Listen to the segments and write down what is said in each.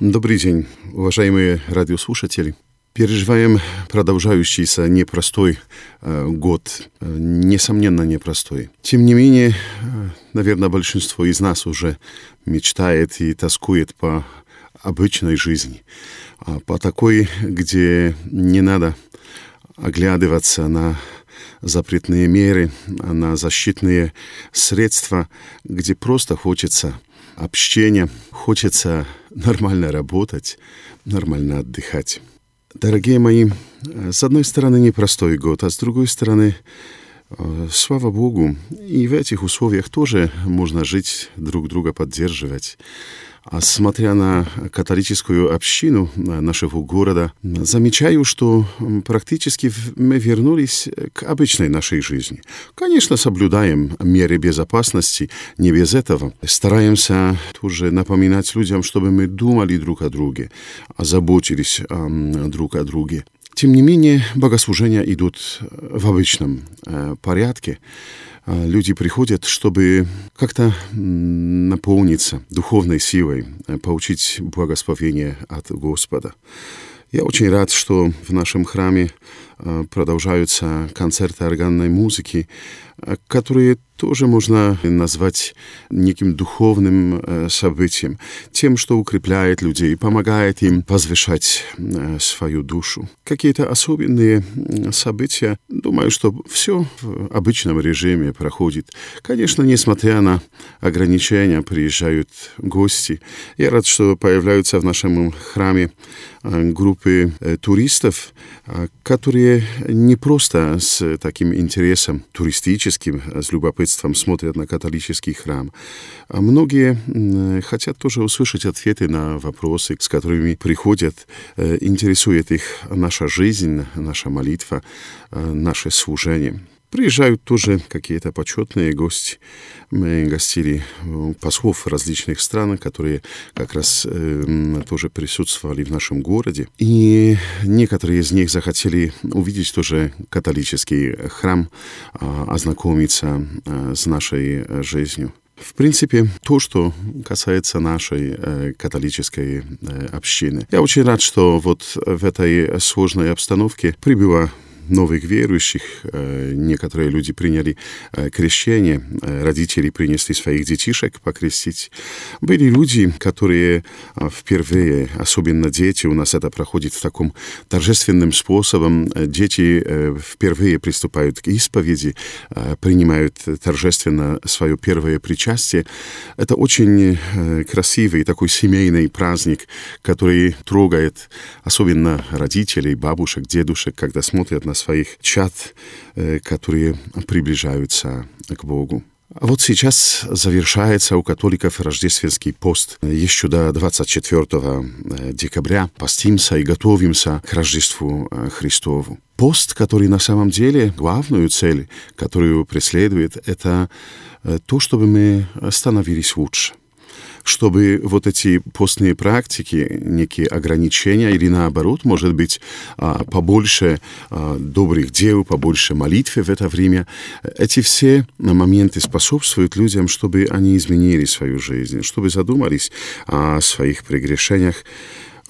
Добрый день, уважаемые радиослушатели. Переживаем продолжающийся непростой э, год, э, несомненно непростой. Тем не менее, э, наверное, большинство из нас уже мечтает и тоскует по обычной жизни, а по такой, где не надо оглядываться на запретные меры, на защитные средства, где просто хочется общения, хочется нормально работать, нормально отдыхать. Дорогие мои, с одной стороны непростой год, а с другой стороны, э, слава Богу, и в этих условиях тоже можно жить, друг друга поддерживать. А смотря на католическую общину нашего города, замечаю, что практически мы вернулись к обычной нашей жизни. Конечно, соблюдаем меры безопасности, не без этого. Стараемся тоже напоминать людям, чтобы мы думали друг о друге, озаботились друг о друге. Тем не менее, богослужения идут в обычном э, порядке. А, люди приходят, чтобы как-то наполниться духовной силой, э, получить благословение от Господа. Я очень рад, что в нашем храме э, продолжаются концерты органной музыки, э, которые тоже можно назвать неким духовным э, событием, тем, что укрепляет людей, помогает им возвышать свою душу. Какие-то особенные события, думаю, что все в обычном режиме проходит. Конечно, несмотря на ограничения, приезжают гости. Я рад, что появляются в нашем храме группы туристов, которые не просто с таким интересом туристическим, с любопытством смотрят на католический храм, а многие хотят тоже услышать ответы на вопросы, с которыми приходят, интересует их наша жизнь, наша молитва, наше служение. Приезжают тоже какие-то почетные гости. Мы гостили послов различных стран, которые как раз э, тоже присутствовали в нашем городе. И некоторые из них захотели увидеть тоже католический храм, э, ознакомиться э, с нашей жизнью. В принципе, то, что касается нашей э, католической э, общины. Я очень рад, что вот в этой сложной обстановке прибыла новых верующих. Э, некоторые люди приняли э, крещение, э, родители принесли своих детишек покрестить. Были люди, которые впервые, особенно дети, у нас это проходит в таком торжественным способом, дети впервые приступают к исповеди, принимают торжественно свое первое причастие. Это очень красивый такой семейный праздник, который трогает особенно родителей, бабушек, дедушек, когда смотрят на своих чад, э, которые приближаются к Богу. А вот сейчас завершается у католиков рождественский пост. Еще до 24 э, декабря постимся и готовимся к Рождеству э, Христову. Пост, который на самом деле главную цель, которую преследует, это то, чтобы мы становились лучше чтобы вот эти постные практики, некие ограничения или наоборот, может быть, а, побольше а, добрых дел, побольше молитвы в это время, эти все моменты способствуют людям, чтобы они изменили свою жизнь, чтобы задумались о своих прегрешениях,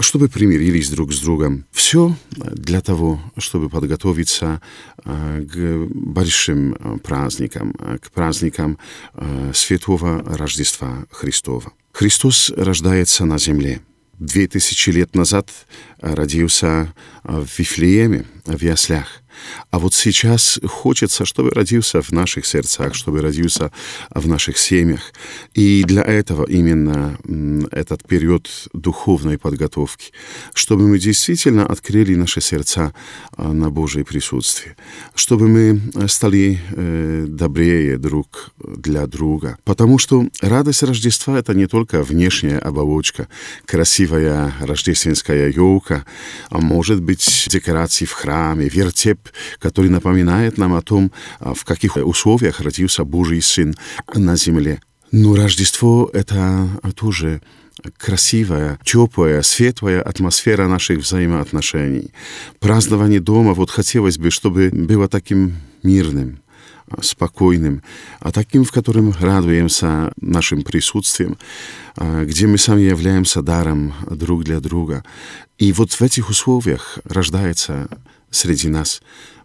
чтобы примирились друг с другом. Все для того, чтобы подготовиться к большим праздникам, к праздникам Святого Рождества Христова. Христос рождается на земле. Две тысячи лет назад родился в Вифлееме, в яслях. А вот сейчас хочется, чтобы родился в наших сердцах, чтобы родился в наших семьях. И для этого именно этот период духовной подготовки, чтобы мы действительно открыли наши сердца а, на Божье присутствие, чтобы мы стали э, добрее друг для друга. Потому что радость Рождества — это не только внешняя оболочка, красивая рождественская елка, а может быть декорации в храме, вертеп который напоминает нам о том, в каких условиях родился Божий Сын на земле. Но Рождество — это тоже красивая, теплая, светлая атмосфера наших взаимоотношений. Празднование дома, вот хотелось бы, чтобы было таким мирным, спокойным, а таким, в котором радуемся нашим присутствием, где мы сами являемся даром друг для друга. И вот в этих условиях рождается среди нас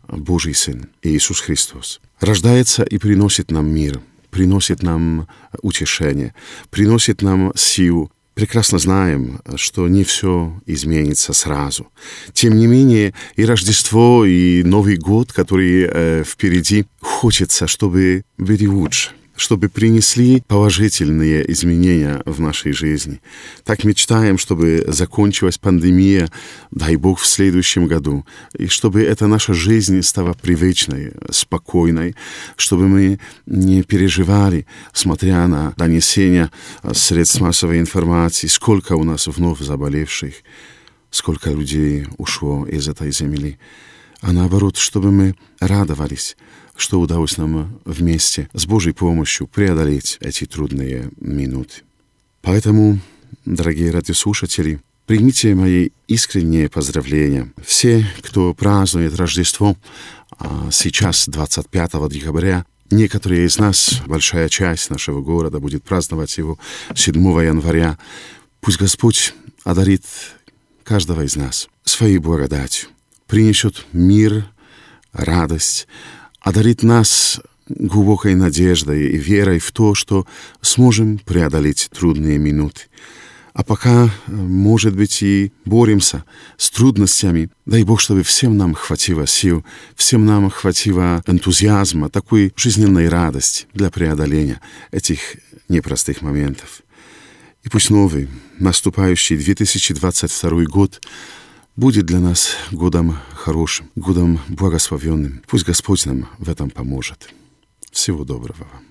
Божий Сын Иисус Христос. Рождается и приносит нам мир, приносит нам утешение, приносит нам силу, прекрасно знаем, что не все изменится сразу. Тем не менее, и Рождество, и Новый год, который э, впереди, хочется, чтобы лучше чтобы принесли положительные изменения в нашей жизни. Так мечтаем, чтобы закончилась пандемия, дай Бог, в следующем году, и чтобы эта наша жизнь стала привычной, спокойной, чтобы мы не переживали, смотря на донесения средств массовой информации, сколько у нас вновь заболевших, сколько людей ушло из этой земли, а наоборот, чтобы мы радовались, что удалось нам вместе с Божьей помощью преодолеть эти трудные минуты. Поэтому, дорогие радиослушатели, примите мои искренние поздравления. Все, кто празднует Рождество, а сейчас, 25 декабря, некоторые из нас, большая часть нашего города, будет праздновать его 7 января. Пусть Господь одарит каждого из нас своей благодатью, принесет мир, радость, одарит нас глубокой надеждой и верой в то, что сможем преодолеть трудные минуты. А пока, может быть, и боремся с трудностями, дай Бог, чтобы всем нам хватило сил, всем нам хватило энтузиазма, такой жизненной радости для преодоления этих непростых моментов. И пусть новый, наступающий 2022 год будет для нас годом хорошим, годом благословенным. Пусть Господь нам в этом поможет. Всего доброго вам.